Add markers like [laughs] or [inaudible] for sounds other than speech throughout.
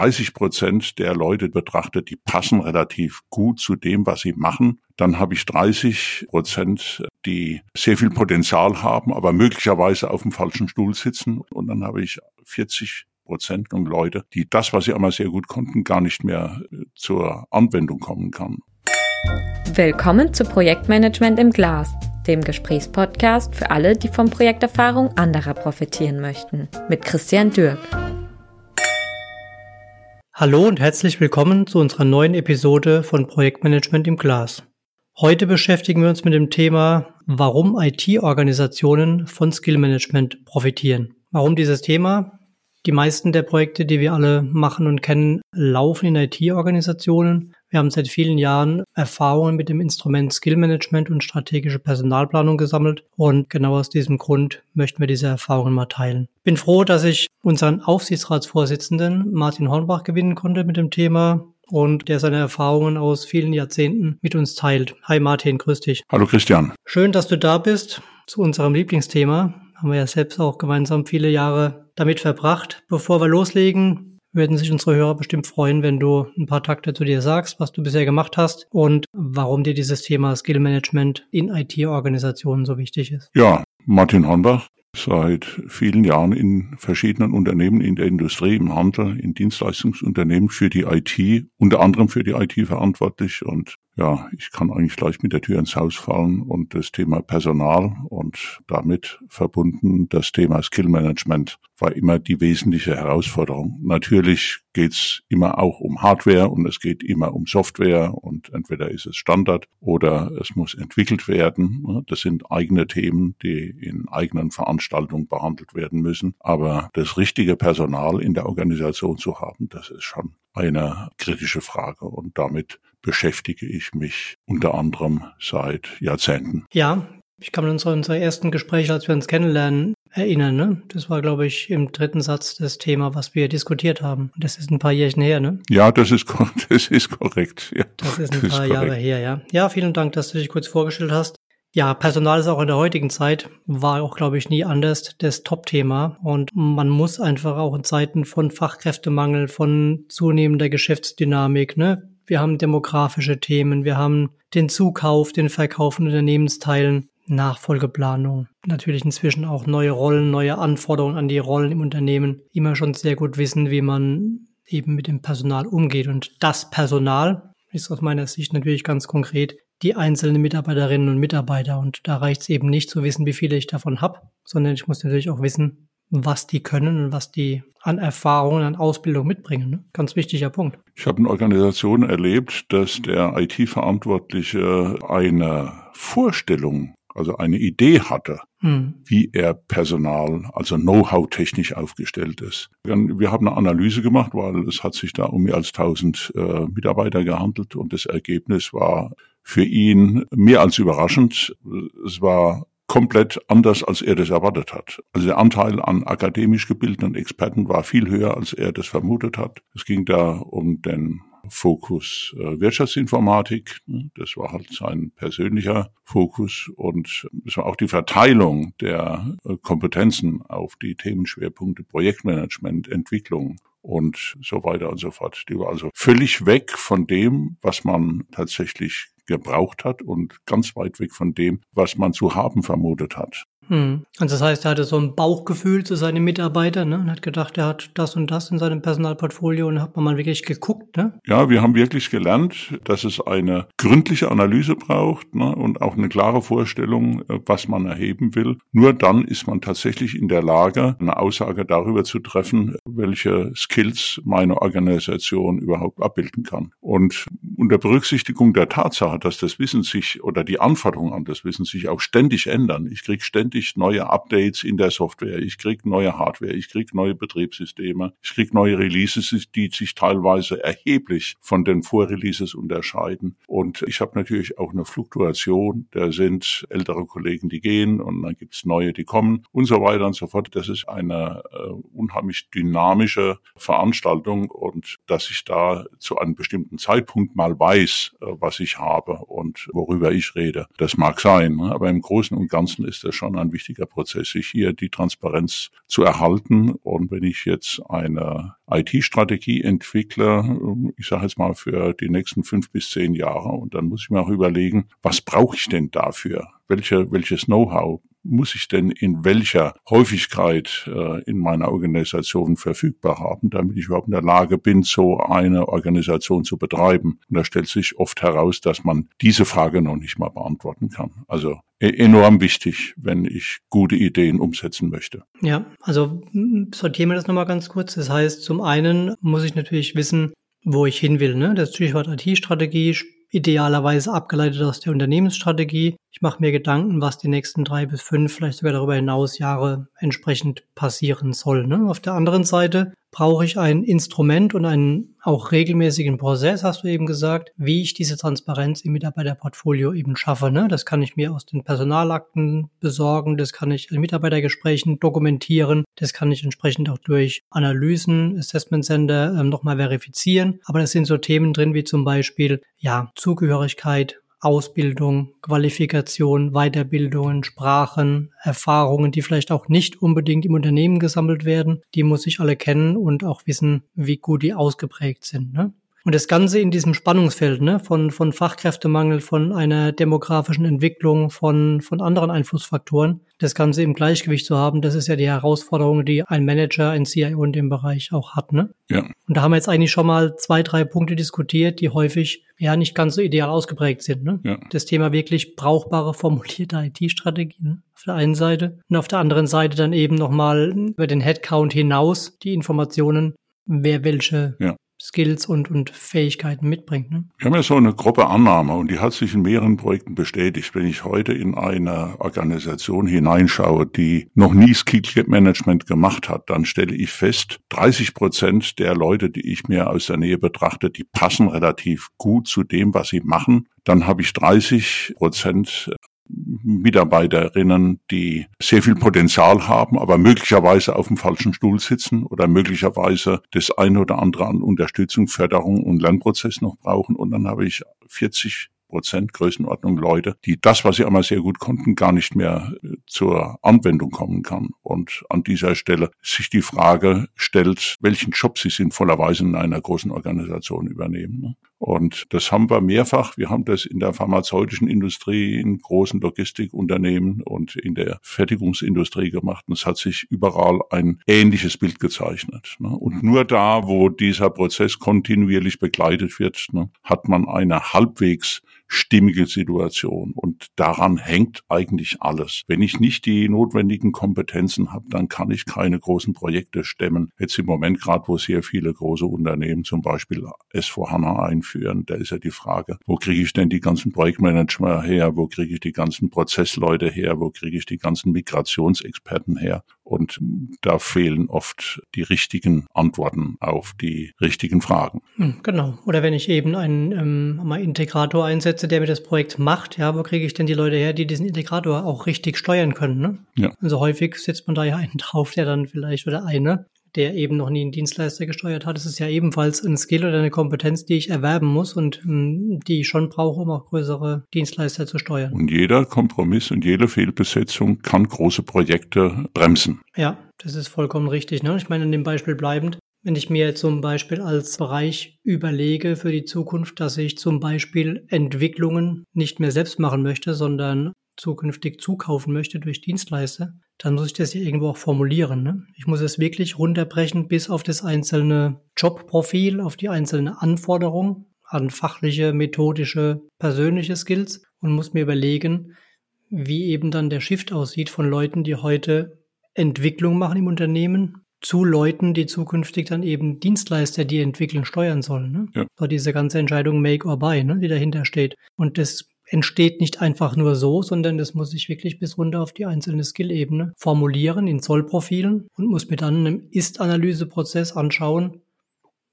30 Prozent der Leute betrachtet, die passen relativ gut zu dem, was sie machen. Dann habe ich 30 Prozent, die sehr viel Potenzial haben, aber möglicherweise auf dem falschen Stuhl sitzen. Und dann habe ich 40 Prozent und Leute, die das, was sie einmal sehr gut konnten, gar nicht mehr äh, zur Anwendung kommen kann. Willkommen zu Projektmanagement im Glas, dem Gesprächspodcast für alle, die von Projekterfahrung anderer profitieren möchten, mit Christian Dürk. Hallo und herzlich willkommen zu unserer neuen Episode von Projektmanagement im Glas. Heute beschäftigen wir uns mit dem Thema, warum IT-Organisationen von Skill-Management profitieren. Warum dieses Thema? Die meisten der Projekte, die wir alle machen und kennen, laufen in IT-Organisationen. Wir haben seit vielen Jahren Erfahrungen mit dem Instrument Skill Management und strategische Personalplanung gesammelt und genau aus diesem Grund möchten wir diese Erfahrungen mal teilen. Bin froh, dass ich unseren Aufsichtsratsvorsitzenden Martin Hornbach gewinnen konnte mit dem Thema und der seine Erfahrungen aus vielen Jahrzehnten mit uns teilt. Hi Martin, grüß dich. Hallo Christian. Schön, dass du da bist zu unserem Lieblingsthema. Haben wir ja selbst auch gemeinsam viele Jahre damit verbracht. Bevor wir loslegen, würden sich unsere Hörer bestimmt freuen, wenn du ein paar Takte zu dir sagst, was du bisher gemacht hast und warum dir dieses Thema Skill Management in IT-Organisationen so wichtig ist. Ja, Martin Hornbach, seit vielen Jahren in verschiedenen Unternehmen in der Industrie, im Handel, in Dienstleistungsunternehmen für die IT, unter anderem für die IT verantwortlich und ja, ich kann eigentlich gleich mit der Tür ins Haus fallen und das Thema Personal und damit verbunden das Thema Skill Management war immer die wesentliche Herausforderung. Natürlich geht's immer auch um Hardware und es geht immer um Software und entweder ist es Standard oder es muss entwickelt werden. Das sind eigene Themen, die in eigenen Veranstaltungen behandelt werden müssen. Aber das richtige Personal in der Organisation zu haben, das ist schon eine kritische Frage und damit beschäftige ich mich unter anderem seit Jahrzehnten. Ja, ich kann mich an unsere ersten Gespräche, als wir uns kennenlernen, erinnern. Ne? Das war, glaube ich, im dritten Satz das Thema, was wir diskutiert haben. Das ist ein paar Jährchen her, ne? Ja, das ist, [laughs] das ist korrekt. Ja, das ist ein das paar ist Jahre her, ja. Ja, vielen Dank, dass du dich kurz vorgestellt hast. Ja, Personal ist auch in der heutigen Zeit, war auch, glaube ich, nie anders das Top-Thema. Und man muss einfach auch in Zeiten von Fachkräftemangel, von zunehmender Geschäftsdynamik, ne? Wir haben demografische Themen, wir haben den Zukauf, den Verkauf von Unternehmensteilen, Nachfolgeplanung. Natürlich inzwischen auch neue Rollen, neue Anforderungen an die Rollen im Unternehmen. Immer schon sehr gut wissen, wie man eben mit dem Personal umgeht. Und das Personal ist aus meiner Sicht natürlich ganz konkret die einzelnen Mitarbeiterinnen und Mitarbeiter. Und da reicht es eben nicht zu wissen, wie viele ich davon habe, sondern ich muss natürlich auch wissen, was die können und was die an Erfahrungen, an Ausbildung mitbringen. Ne? Ganz wichtiger Punkt. Ich habe in Organisationen erlebt, dass der IT-Verantwortliche eine Vorstellung, also eine Idee hatte, hm. wie er Personal, also Know-how technisch aufgestellt ist. Wir haben eine Analyse gemacht, weil es hat sich da um mehr als 1000 äh, Mitarbeiter gehandelt und das Ergebnis war für ihn mehr als überraschend. Es war komplett anders, als er das erwartet hat. Also der Anteil an akademisch gebildeten Experten war viel höher, als er das vermutet hat. Es ging da um den Fokus äh, Wirtschaftsinformatik. Das war halt sein persönlicher Fokus und es war auch die Verteilung der äh, Kompetenzen auf die Themenschwerpunkte Projektmanagement, Entwicklung und so weiter und so fort. Die war also völlig weg von dem, was man tatsächlich gebraucht hat und ganz weit weg von dem, was man zu haben vermutet hat. Hm. Also das heißt, er hatte so ein Bauchgefühl zu seinen Mitarbeitern ne? und hat gedacht, er hat das und das in seinem Personalportfolio und hat man mal wirklich geguckt. Ne? Ja, wir haben wirklich gelernt, dass es eine gründliche Analyse braucht ne? und auch eine klare Vorstellung, äh, was man erheben will. Nur dann ist man tatsächlich in der Lage, eine Aussage darüber zu treffen, welche Skills meine Organisation überhaupt abbilden kann. Und unter Berücksichtigung der Tatsache, dass das Wissen sich oder die Anforderungen an das Wissen sich auch ständig ändern. Ich kriege ständig ständig neue Updates in der Software, ich krieg neue Hardware, ich krieg neue Betriebssysteme, ich krieg neue Releases, die sich teilweise erheblich von den Vorreleases unterscheiden. Und ich habe natürlich auch eine Fluktuation. Da sind ältere Kollegen, die gehen und dann gibt's neue, die kommen und so weiter und so fort. Das ist eine äh, unheimlich dynamische Veranstaltung und dass ich da zu einem bestimmten Zeitpunkt mal weiß, äh, was ich habe habe und worüber ich rede. Das mag sein, ne? aber im Großen und Ganzen ist das schon ein wichtiger Prozess, sich hier die Transparenz zu erhalten. Und wenn ich jetzt eine IT-Strategie entwickle, ich sage jetzt mal für die nächsten fünf bis zehn Jahre, und dann muss ich mir auch überlegen, was brauche ich denn dafür? Welche, welches Know-how muss ich denn in welcher Häufigkeit äh, in meiner Organisation verfügbar haben, damit ich überhaupt in der Lage bin, so eine Organisation zu betreiben. Und da stellt sich oft heraus, dass man diese Frage noch nicht mal beantworten kann. Also e-, enorm wichtig, wenn ich gute Ideen umsetzen möchte. Ja, also sortieren wir das nochmal ganz kurz. Das heißt, zum einen muss ich natürlich wissen, wo ich hin will. Ne? Das Stichwort IT-Strategie idealerweise abgeleitet aus der Unternehmensstrategie. Ich mache mir Gedanken, was die nächsten drei bis fünf, vielleicht sogar darüber hinaus Jahre entsprechend passieren soll. Ne? Auf der anderen Seite brauche ich ein Instrument und einen auch regelmäßigen Prozess, hast du eben gesagt, wie ich diese Transparenz im Mitarbeiterportfolio eben schaffe. Ne? Das kann ich mir aus den Personalakten besorgen, das kann ich in Mitarbeitergesprächen dokumentieren, das kann ich entsprechend auch durch Analysen, Assessment Center ähm, nochmal verifizieren. Aber das sind so Themen drin wie zum Beispiel ja Zugehörigkeit, Ausbildung, Qualifikation, Weiterbildungen, Sprachen, Erfahrungen, die vielleicht auch nicht unbedingt im Unternehmen gesammelt werden. Die muss ich alle kennen und auch wissen, wie gut die ausgeprägt sind. Ne? Und das Ganze in diesem Spannungsfeld ne, von, von Fachkräftemangel, von einer demografischen Entwicklung, von, von anderen Einflussfaktoren, das Ganze im Gleichgewicht zu haben, das ist ja die Herausforderung, die ein Manager, ein CIO in dem Bereich auch hat. Ne? Ja. Und da haben wir jetzt eigentlich schon mal zwei, drei Punkte diskutiert, die häufig ja nicht ganz so ideal ausgeprägt sind. Ne? Ja. Das Thema wirklich brauchbare, formulierte IT-Strategien auf der einen Seite und auf der anderen Seite dann eben nochmal über den Headcount hinaus die Informationen, wer welche ja. Skills und, und Fähigkeiten mitbringt. Ne? Wir haben ja so eine grobe Annahme und die hat sich in mehreren Projekten bestätigt. Wenn ich heute in eine Organisation hineinschaue, die noch nie Skill Management gemacht hat, dann stelle ich fest, 30 Prozent der Leute, die ich mir aus der Nähe betrachte, die passen relativ gut zu dem, was sie machen. Dann habe ich 30 Prozent Mitarbeiterinnen, die sehr viel Potenzial haben, aber möglicherweise auf dem falschen Stuhl sitzen oder möglicherweise das eine oder andere an Unterstützung, Förderung und Lernprozess noch brauchen. Und dann habe ich 40 Prozent Größenordnung Leute, die das, was sie einmal sehr gut konnten, gar nicht mehr äh, zur Anwendung kommen kann. Und an dieser Stelle sich die Frage stellt, welchen Job sie sinnvollerweise in einer großen Organisation übernehmen. Und das haben wir mehrfach. Wir haben das in der pharmazeutischen Industrie, in großen Logistikunternehmen und in der Fertigungsindustrie gemacht. Und es hat sich überall ein ähnliches Bild gezeichnet. Ne? Und nur da, wo dieser Prozess kontinuierlich begleitet wird, ne, hat man eine halbwegs stimmige Situation. Und daran hängt eigentlich alles. Wenn ich nicht die notwendigen Kompetenzen habe, dann kann ich keine großen Projekte stemmen. Jetzt im Moment gerade, wo sehr viele große Unternehmen zum Beispiel S4HANA einführen, da ist ja die Frage, wo kriege ich denn die ganzen Projektmanager her? Wo kriege ich die ganzen Prozessleute her? Wo kriege ich die ganzen Migrationsexperten her? Und da fehlen oft die richtigen Antworten auf die richtigen Fragen. Hm, genau. Oder wenn ich eben einen ähm, mal Integrator einsetze, der mir das Projekt macht, ja, wo kriege ich denn die Leute her, die diesen Integrator auch richtig steuern können? Ne? Ja. Also häufig setzt man da ja einen drauf, der dann vielleicht oder eine, der eben noch nie einen Dienstleister gesteuert hat. Es ist ja ebenfalls ein Skill oder eine Kompetenz, die ich erwerben muss und ähm, die ich schon brauche, um auch größere Dienstleister zu steuern. Und jeder Kompromiss und jede Fehlbesetzung kann große Projekte bremsen. Ja, das ist vollkommen richtig. Ne? Ich meine, in dem Beispiel bleibend, wenn ich mir zum Beispiel als Bereich überlege für die Zukunft, dass ich zum Beispiel Entwicklungen nicht mehr selbst machen möchte, sondern zukünftig zukaufen möchte durch Dienstleister, dann muss ich das ja irgendwo auch formulieren. Ne? Ich muss es wirklich runterbrechen bis auf das einzelne Jobprofil, auf die einzelne Anforderung an fachliche, methodische, persönliche Skills und muss mir überlegen, wie eben dann der Shift aussieht von Leuten, die heute Entwicklung machen im Unternehmen, zu Leuten, die zukünftig dann eben Dienstleister, die entwickeln, steuern sollen. Ne? Ja. So diese ganze Entscheidung Make or Buy, ne, die dahinter steht. Und das entsteht nicht einfach nur so, sondern das muss ich wirklich bis runter auf die einzelne Skill-Ebene formulieren in Zollprofilen und muss mir dann im Ist-Analyse-Prozess anschauen,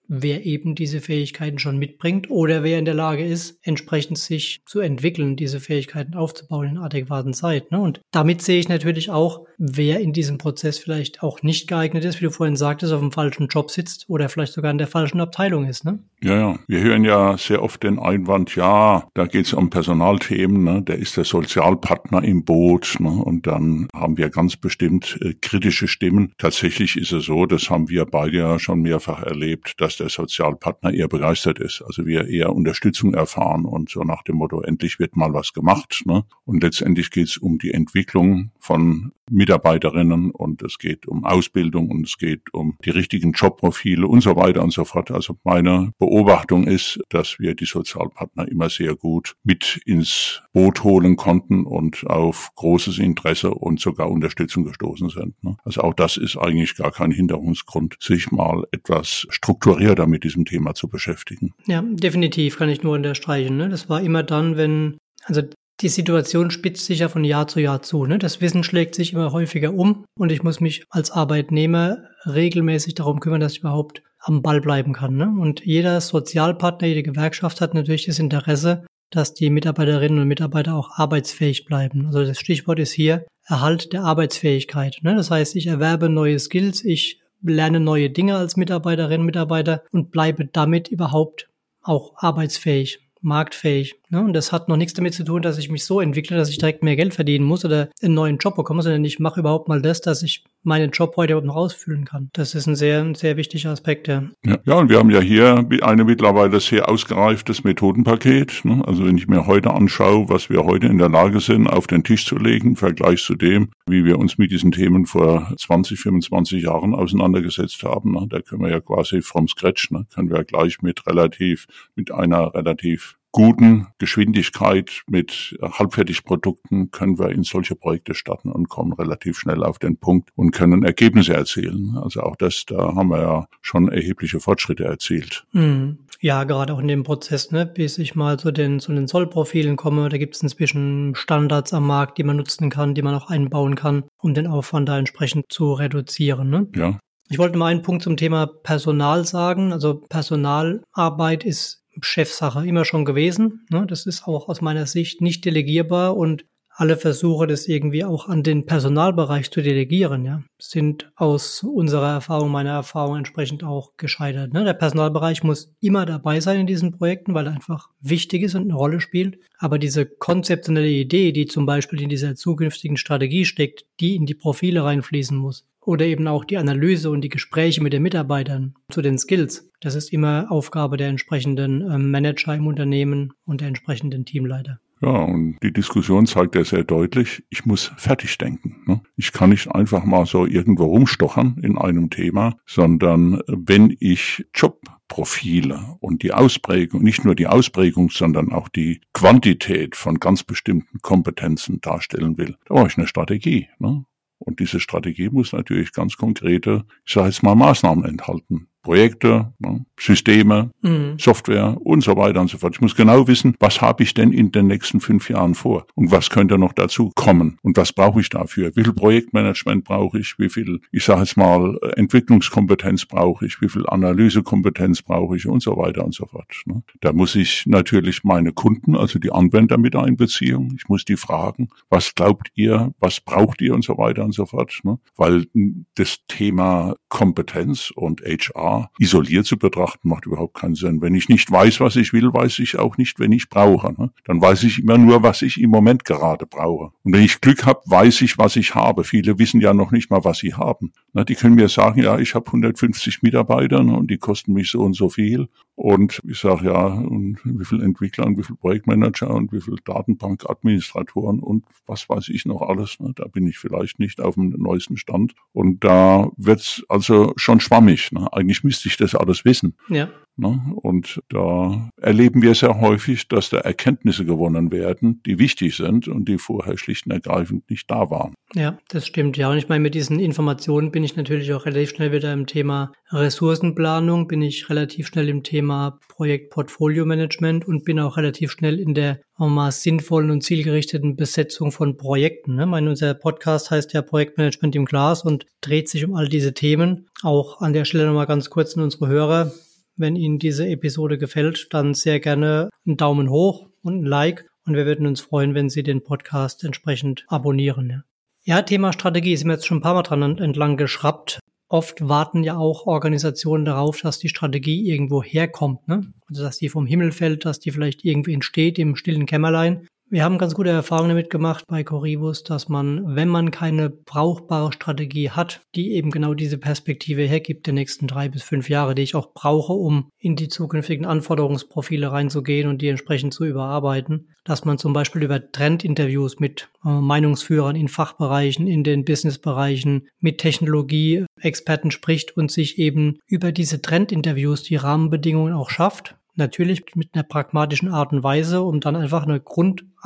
wer eben diese Fähigkeiten schon mitbringt oder wer in der Lage ist, entsprechend sich zu entwickeln, diese Fähigkeiten aufzubauen in adäquaten Zeit. Ne? Und damit sehe ich natürlich auch, wer in diesem Prozess vielleicht auch nicht geeignet ist, wie du vorhin sagtest, auf dem falschen Job sitzt oder vielleicht sogar in der falschen Abteilung ist. Ne? Ja, ja. Wir hören ja sehr oft den Einwand, ja, da geht es um Personalthemen, ne? der ist der Sozialpartner im Boot. Ne? Und dann haben wir ganz bestimmt äh, kritische Stimmen. Tatsächlich ist es so, das haben wir beide ja schon mehrfach erlebt, dass der Sozialpartner eher begeistert ist. Also wir eher Unterstützung erfahren und so nach dem Motto, endlich wird mal was gemacht. Ne? Und letztendlich geht es um die Entwicklung von Mitarbeiterinnen und es geht um Ausbildung und es geht um die richtigen Jobprofile und so weiter und so fort. Also meine Beobachtung ist, dass wir die Sozialpartner immer sehr gut mit ins Boot holen konnten und auf großes Interesse und sogar Unterstützung gestoßen sind. Ne? Also auch das ist eigentlich gar kein Hinderungsgrund, sich mal etwas strukturierter mit diesem Thema zu beschäftigen. Ja, definitiv kann ich nur unterstreichen. Ne? Das war immer dann, wenn also die Situation spitzt sich ja von Jahr zu Jahr zu. Ne? Das Wissen schlägt sich immer häufiger um und ich muss mich als Arbeitnehmer regelmäßig darum kümmern, dass ich überhaupt am Ball bleiben kann. Ne? Und jeder Sozialpartner, jede Gewerkschaft hat natürlich das Interesse, dass die Mitarbeiterinnen und Mitarbeiter auch arbeitsfähig bleiben. Also das Stichwort ist hier Erhalt der Arbeitsfähigkeit. Ne? Das heißt, ich erwerbe neue Skills, ich lerne neue Dinge als Mitarbeiterin, Mitarbeiter und bleibe damit überhaupt auch arbeitsfähig marktfähig. Ne? Und das hat noch nichts damit zu tun, dass ich mich so entwickle, dass ich direkt mehr Geld verdienen muss oder einen neuen Job bekomme, sondern ich mache überhaupt mal das, dass ich meinen Job heute überhaupt noch ausfüllen kann. Das ist ein sehr, sehr wichtiger Aspekt, ja. Ja, ja und wir haben ja hier eine mittlerweile sehr ausgereiftes Methodenpaket. Ne? Also wenn ich mir heute anschaue, was wir heute in der Lage sind, auf den Tisch zu legen, im Vergleich zu dem, wie wir uns mit diesen Themen vor 20, 25 Jahren auseinandergesetzt haben, ne? da können wir ja quasi vom Scratch, ne? können wir gleich mit relativ, mit einer relativ guten Geschwindigkeit mit Halbfertigprodukten können wir in solche Projekte starten und kommen relativ schnell auf den Punkt und können Ergebnisse erzielen. Also auch das, da haben wir ja schon erhebliche Fortschritte erzielt. Mhm. Ja, gerade auch in dem Prozess, ne, bis ich mal zu den, zu den Sollprofilen komme, da gibt es inzwischen Standards am Markt, die man nutzen kann, die man auch einbauen kann, um den Aufwand da entsprechend zu reduzieren. Ne? Ja. Ich wollte mal einen Punkt zum Thema Personal sagen. Also Personalarbeit ist Chefsache immer schon gewesen. Ne? Das ist auch aus meiner Sicht nicht delegierbar und alle Versuche, das irgendwie auch an den Personalbereich zu delegieren, ja, sind aus unserer Erfahrung, meiner Erfahrung entsprechend auch gescheitert. Ne? Der Personalbereich muss immer dabei sein in diesen Projekten, weil er einfach wichtig ist und eine Rolle spielt. Aber diese konzeptionelle Idee, die zum Beispiel in dieser zukünftigen Strategie steckt, die in die Profile reinfließen muss, oder eben auch die Analyse und die Gespräche mit den Mitarbeitern zu den Skills. Das ist immer Aufgabe der entsprechenden ähm, Manager im Unternehmen und der entsprechenden Teamleiter. Ja, und die Diskussion zeigt ja sehr deutlich, ich muss fertig denken. Ne? Ich kann nicht einfach mal so irgendwo rumstochern in einem Thema, sondern wenn ich Jobprofile und die Ausprägung, nicht nur die Ausprägung, sondern auch die Quantität von ganz bestimmten Kompetenzen darstellen will, da brauche ich eine Strategie. Ne? Und diese Strategie muss natürlich ganz konkrete, ich sage jetzt mal, Maßnahmen enthalten. Projekte, ne, Systeme, mhm. Software und so weiter und so fort. Ich muss genau wissen, was habe ich denn in den nächsten fünf Jahren vor und was könnte noch dazu kommen und was brauche ich dafür? Wie viel Projektmanagement brauche ich? Wie viel, ich sage jetzt mal, Entwicklungskompetenz brauche ich? Wie viel Analysekompetenz brauche ich und so weiter und so fort. Ne? Da muss ich natürlich meine Kunden, also die Anwender mit einbeziehen. Ich muss die fragen, was glaubt ihr, was braucht ihr und so weiter und so fort. Ne? Weil das Thema Kompetenz und HR isoliert zu betrachten, macht überhaupt keinen Sinn. Wenn ich nicht weiß, was ich will, weiß ich auch nicht, wenn ich brauche. Ne? Dann weiß ich immer nur, was ich im Moment gerade brauche. Und wenn ich Glück habe, weiß ich, was ich habe. Viele wissen ja noch nicht mal, was sie haben. Na, die können mir sagen, ja, ich habe 150 Mitarbeiter ne, und die kosten mich so und so viel. Und ich sage, ja, und wie viele Entwickler und wie viele Projektmanager und wie viele Datenbankadministratoren und was weiß ich noch alles. Ne? Da bin ich vielleicht nicht auf dem neuesten Stand. Und da wird's also schon schwammig. Ne? Eigentlich müsste ich das alles wissen. Ja. Ne? Und da erleben wir sehr häufig, dass da Erkenntnisse gewonnen werden, die wichtig sind und die vorher schlicht und ergreifend nicht da waren. Ja, das stimmt. Ja, und ich meine, mit diesen Informationen bin ich natürlich auch relativ schnell wieder im Thema Ressourcenplanung, bin ich relativ schnell im Thema Projektportfolio-Management und bin auch relativ schnell in der mal sinnvollen und zielgerichteten Besetzung von Projekten. Ne? Meine, unser Podcast heißt ja Projektmanagement im Glas und dreht sich um all diese Themen. Auch an der Stelle nochmal ganz kurz an unsere Hörer. Wenn Ihnen diese Episode gefällt, dann sehr gerne einen Daumen hoch und ein Like. Und wir würden uns freuen, wenn Sie den Podcast entsprechend abonnieren. Ja, Thema Strategie sind wir jetzt schon ein paar Mal dran entlang geschraubt. oft warten ja auch Organisationen darauf, dass die Strategie irgendwo herkommt, ne? Also dass die vom Himmel fällt, dass die vielleicht irgendwie entsteht im stillen Kämmerlein. Wir haben ganz gute Erfahrungen damit gemacht bei Corribus, dass man, wenn man keine brauchbare Strategie hat, die eben genau diese Perspektive hergibt der nächsten drei bis fünf Jahre, die ich auch brauche, um in die zukünftigen Anforderungsprofile reinzugehen und die entsprechend zu überarbeiten, dass man zum Beispiel über Trendinterviews mit äh, Meinungsführern in Fachbereichen, in den Businessbereichen, mit Technologie-Experten spricht und sich eben über diese Trendinterviews die Rahmenbedingungen auch schafft, Natürlich mit einer pragmatischen Art und Weise, um dann einfach eine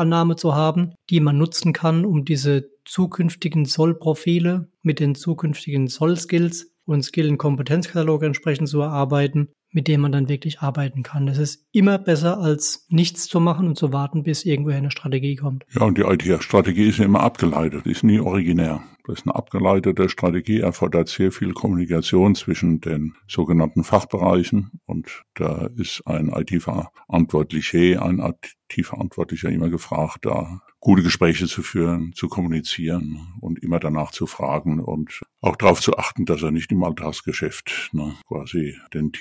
Grundannahme zu haben, die man nutzen kann, um diese zukünftigen Soll-Profile mit den zukünftigen Soll-Skills und Skill-Kompetenzkataloge entsprechend zu erarbeiten mit dem man dann wirklich arbeiten kann. Das ist immer besser, als nichts zu machen und zu warten, bis irgendwoher eine Strategie kommt. Ja, und die IT-Strategie ist ja immer abgeleitet, ist nie originär. Das ist eine abgeleitete Strategie, erfordert sehr viel Kommunikation zwischen den sogenannten Fachbereichen und da ist ein IT-Verantwortlicher, ein IT-Verantwortlicher immer gefragt, da gute Gespräche zu führen, zu kommunizieren und immer danach zu fragen und auch darauf zu achten, dass er nicht im Alltagsgeschäft ne, quasi den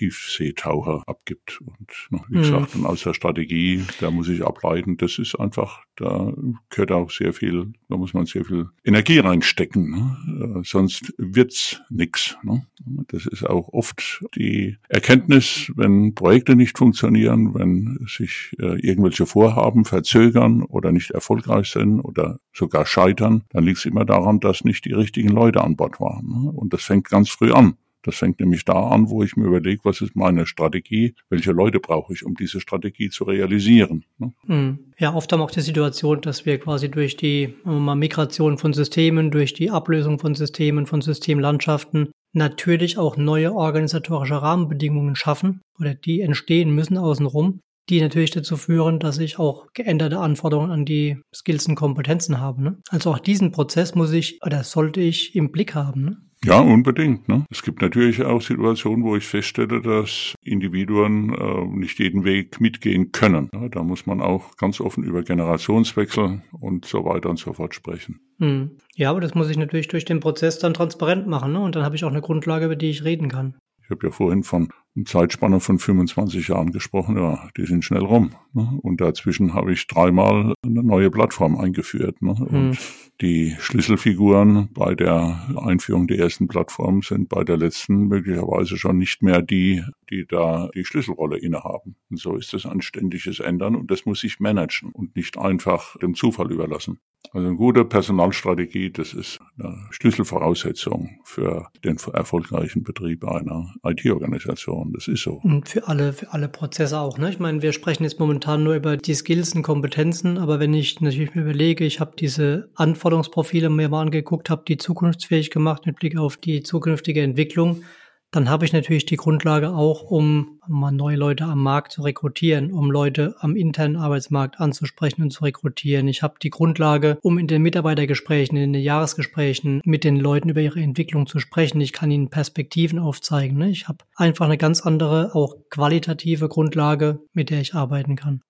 Tiefseetaucher abgibt. Und wie mhm. gesagt, und aus der Strategie, da muss ich ableiten, das ist einfach, da gehört auch sehr viel, da muss man sehr viel Energie reinstecken, ne? Äh, sonst wird's nix. Ne? Das ist auch oft die Erkenntnis, wenn Projekte nicht funktionieren, wenn sich äh, irgendwelche Vorhaben verzögern oder nicht erfolgreich erfolgreich sind oder sogar scheitern, dann liegt es immer daran, dass nicht die richtigen Leute an Bord waren. Ne? Und das fängt ganz früh an. Das fängt nämlich da an, wo ich mir überlege, was ist meine Strategie, welche Leute brauche ich, um diese Strategie zu realisieren. Ne? Hm. Ja, oft haben wir auch die Situation, dass wir quasi durch die mal, Migration von Systemen, durch die Ablösung von Systemen, von Systemlandschaften natürlich auch neue organisatorische Rahmenbedingungen schaffen oder die entstehen müssen außenrum, die natürlich dazu führen, dass ich auch geänderte Anforderungen an die Skills und Kompetenzen habe. Ne? Also auch diesen Prozess muss ich oder sollte ich im Blick haben. Ne? Ja, unbedingt. Ne? Es gibt natürlich auch Situationen, wo ich feststelle, dass Individuen äh, nicht jeden Weg mitgehen können. Ja, da muss man auch ganz offen über Generationswechsel und so weiter und so fort sprechen. Hm. Ja, aber das muss ich natürlich durch den Prozess dann transparent machen. Ne? Und dann habe ich auch eine Grundlage, über die ich reden kann. Ich habe ja vorhin von Zeitspanne von 25 Jahren gesprochen. Ja, die sind schnell rum. Ne? Und dazwischen habe ich dreimal eine neue Plattform eingeführt. Ne? Und hm. die Schlüsselfiguren bei der Einführung der ersten Plattform sind bei der letzten möglicherweise schon nicht mehr die, die da die Schlüsselrolle innehaben. Und so ist es ein ständiges Ändern und das muss ich managen und nicht einfach dem Zufall überlassen. Also eine gute Personalstrategie, das ist eine Schlüsselvoraussetzung für den erfolgreichen Betrieb einer IT-Organisation. Das ist so. Und für alle, für alle Prozesse auch. Ne? Ich meine, wir sprechen jetzt momentan nur über die Skills und Kompetenzen, aber wenn ich natürlich mir überlege, ich habe diese Anforderungsprofile mir mal angeguckt, habe die zukunftsfähig gemacht mit Blick auf die zukünftige Entwicklung, dann habe ich natürlich die Grundlage auch, um mal neue Leute am Markt zu rekrutieren, um Leute am internen Arbeitsmarkt anzusprechen und zu rekrutieren. Ich habe die Grundlage, um in den Mitarbeitergesprächen, in den Jahresgesprächen mit den Leuten über ihre Entwicklung zu sprechen. Ich kann ihnen Perspektiven aufzeigen. Ne? Ich habe einfach eine ganz andere, auch qualitative Grundlage, mit der ich arbeiten kann.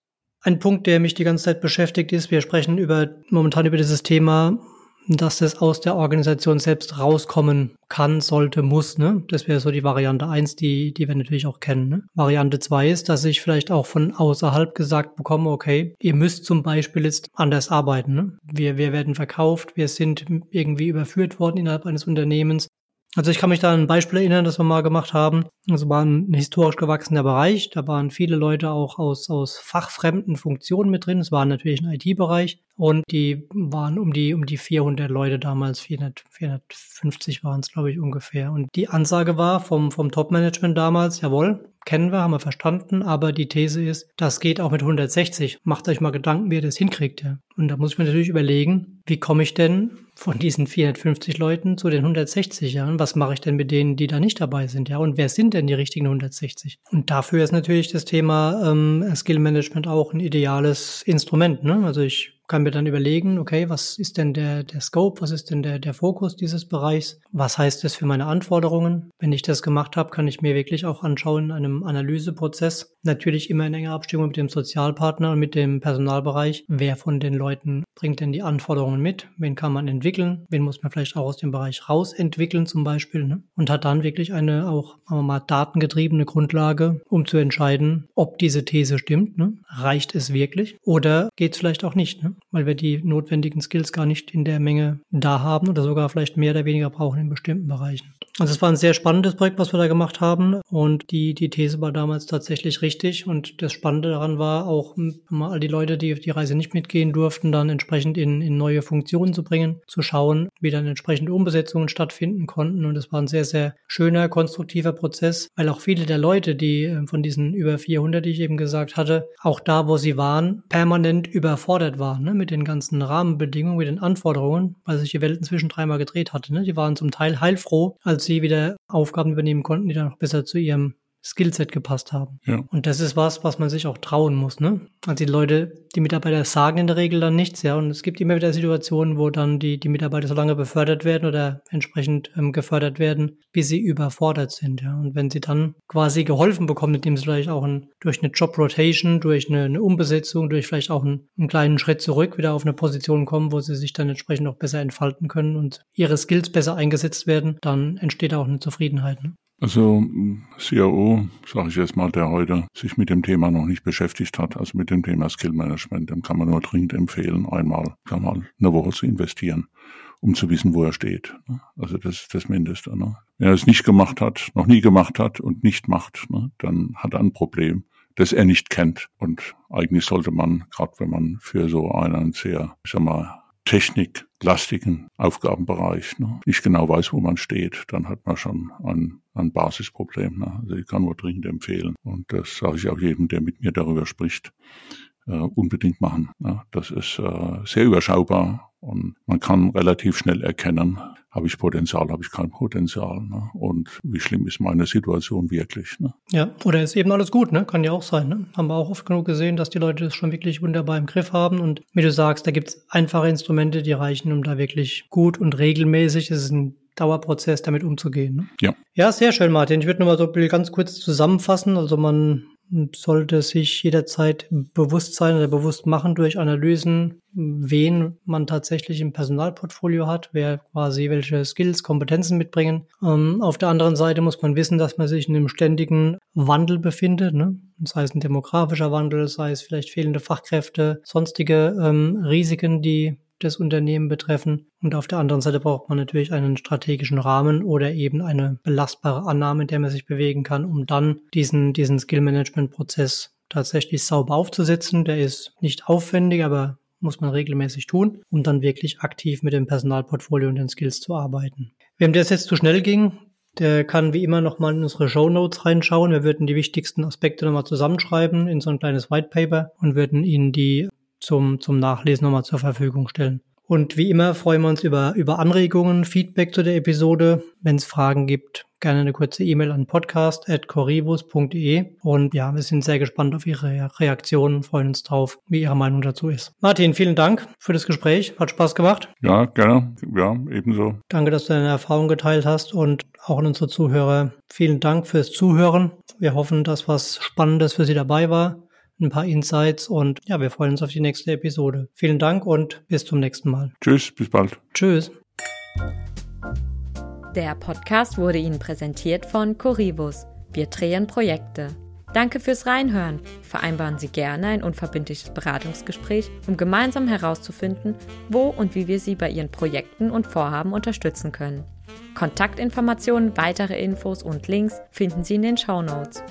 Ein Punkt, der mich die ganze Zeit beschäftigt, ist, wir sprechen über momentan über dieses Thema dass es aus der Organisation selbst rauskommen kann, sollte, muss. Ne? Das wäre so die Variante eins, die, die wir natürlich auch kennen. Ne? Variante zwei ist, dass ich vielleicht auch von außerhalb gesagt bekomme, okay, ihr müsst zum Beispiel jetzt anders arbeiten. Ne? Wir, wir werden verkauft, wir sind irgendwie überführt worden innerhalb eines Unternehmens. Also ich kann mich da an ein Beispiel erinnern, das wir mal gemacht haben. Also war ein historisch gewachsener Bereich. Da waren viele Leute auch aus, aus fachfremden Funktionen mit drin. Es war natürlich ein IT-Bereich. Und die waren um die, um die 400 Leute damals, 400, 450 waren es, glaube ich, ungefähr. Und die Ansage war vom, vom Top-Management damals, jawohl, kennen wir, haben wir verstanden, aber die These ist, das geht auch mit 160. Macht euch mal Gedanken, wie ihr das hinkriegt, ja. Und da muss ich mir natürlich überlegen, wie komme ich denn von diesen 450 Leuten zu den 160, ja? Was mache ich denn mit denen, die da nicht dabei sind, ja? Und wer sind denn die richtigen 160? Und dafür ist natürlich das Thema ähm, Skill Management auch ein ideales Instrument, ne? Also ich kann mir dann überlegen, okay, was ist denn der, der Scope, was ist denn der, der Fokus dieses Bereichs, was heißt das für meine Anforderungen. Wenn ich das gemacht habe, kann ich mir wirklich auch anschauen in einem Analyseprozess, natürlich immer in enger Abstimmung mit dem Sozialpartner und mit dem Personalbereich, wer von den Leuten bringt denn die Anforderungen mit, wen kann man entwickeln, wen muss man vielleicht auch aus dem Bereich rausentwickeln zum Beispiel ne? und hat dann wirklich eine auch wir mal, datengetriebene Grundlage, um zu entscheiden, ob diese These stimmt. Ne? Reicht es wirklich oder geht es vielleicht auch nicht, ne? Weil wir die notwendigen Skills gar nicht in der Menge da haben oder sogar vielleicht mehr oder weniger brauchen in bestimmten Bereichen. Also es war ein sehr spannendes Projekt, was wir da gemacht haben und die, die These war damals tatsächlich richtig und das Spannende daran war auch, mal all die Leute, die auf die Reise nicht mitgehen durften, dann entsprechend in, in neue Funktionen zu bringen, zu schauen, wie dann entsprechende Umbesetzungen stattfinden konnten und es war ein sehr, sehr schöner, konstruktiver Prozess, weil auch viele der Leute, die äh, von diesen über 400, die ich eben gesagt hatte, auch da, wo sie waren, permanent überfordert waren ne, mit den ganzen Rahmenbedingungen, mit den Anforderungen, weil sich die Welt inzwischen dreimal gedreht hatte. Ne? Die waren zum Teil heilfroh, als sie wieder Aufgaben übernehmen konnten, die dann noch besser zu ihrem Skillset gepasst haben. Ja. Und das ist was, was man sich auch trauen muss, ne? Also die Leute, die Mitarbeiter sagen in der Regel dann nichts, ja. Und es gibt immer wieder Situationen, wo dann die, die Mitarbeiter so lange befördert werden oder entsprechend ähm, gefördert werden, bis sie überfordert sind, ja. Und wenn sie dann quasi geholfen bekommen, indem sie vielleicht auch ein, durch eine Job Rotation, durch eine, eine Umbesetzung, durch vielleicht auch einen, einen kleinen Schritt zurück wieder auf eine Position kommen, wo sie sich dann entsprechend auch besser entfalten können und ihre Skills besser eingesetzt werden, dann entsteht auch eine Zufriedenheit. Ne? Also CIO, sage ich jetzt mal, der heute sich mit dem Thema noch nicht beschäftigt hat, also mit dem Thema Skill Management, dem kann man nur dringend empfehlen, einmal, sag mal, eine Woche zu investieren, um zu wissen, wo er steht. Ne? Also das ist das Mindeste. Ne? Wenn er es nicht gemacht hat, noch nie gemacht hat und nicht macht, ne, dann hat er ein Problem, das er nicht kennt. Und eigentlich sollte man, gerade wenn man für so einen sehr, ich sag mal, techniklastigen Aufgabenbereich ne, nicht genau weiß, wo man steht, dann hat man schon ein, ein Basisproblem. Ne. Also ich kann nur dringend empfehlen. Und das sage ich auch jedem, der mit mir darüber spricht, äh, unbedingt machen. Ne. Das ist äh, sehr überschaubar und man kann relativ schnell erkennen, habe ich Potenzial, habe ich kein Potenzial. Ne? Und wie schlimm ist meine Situation wirklich? Ne? Ja, oder ist eben alles gut, ne? Kann ja auch sein. Ne? Haben wir auch oft genug gesehen, dass die Leute das schon wirklich wunderbar im Griff haben. Und wie du sagst, da gibt es einfache Instrumente, die reichen, um da wirklich gut und regelmäßig, es ist ein Dauerprozess, damit umzugehen. Ne? Ja. Ja, sehr schön, Martin. Ich würde nur mal so ganz kurz zusammenfassen. Also man sollte sich jederzeit bewusst sein oder bewusst machen durch Analysen, wen man tatsächlich im Personalportfolio hat, wer quasi welche Skills, Kompetenzen mitbringen. Ähm, auf der anderen Seite muss man wissen, dass man sich in einem ständigen Wandel befindet, ne? sei es ein demografischer Wandel, sei es vielleicht fehlende Fachkräfte, sonstige ähm, Risiken, die das Unternehmen betreffen. Und auf der anderen Seite braucht man natürlich einen strategischen Rahmen oder eben eine belastbare Annahme, in der man sich bewegen kann, um dann diesen, diesen Skill-Management-Prozess tatsächlich sauber aufzusetzen. Der ist nicht aufwendig, aber muss man regelmäßig tun, um dann wirklich aktiv mit dem Personalportfolio und den Skills zu arbeiten. Wem das jetzt zu schnell ging, der kann wie immer nochmal in unsere Show Notes reinschauen. Wir würden die wichtigsten Aspekte nochmal zusammenschreiben in so ein kleines White Paper und würden Ihnen die zum, zum Nachlesen nochmal zur Verfügung stellen. Und wie immer freuen wir uns über, über Anregungen, Feedback zu der Episode. Wenn es Fragen gibt, gerne eine kurze E-Mail an podcast.corrivus.de. Und ja, wir sind sehr gespannt auf Ihre Reaktionen, freuen uns drauf, wie Ihre Meinung dazu ist. Martin, vielen Dank für das Gespräch. Hat Spaß gemacht. Ja, gerne. Ja, ebenso. Danke, dass du deine Erfahrung geteilt hast und auch an unsere Zuhörer. Vielen Dank fürs Zuhören. Wir hoffen, dass was Spannendes für Sie dabei war ein paar Insights und ja, wir freuen uns auf die nächste Episode. Vielen Dank und bis zum nächsten Mal. Tschüss, bis bald. Tschüss. Der Podcast wurde Ihnen präsentiert von Corivus. Wir drehen Projekte. Danke fürs Reinhören. Vereinbaren Sie gerne ein unverbindliches Beratungsgespräch, um gemeinsam herauszufinden, wo und wie wir Sie bei Ihren Projekten und Vorhaben unterstützen können. Kontaktinformationen, weitere Infos und Links finden Sie in den Show Notes.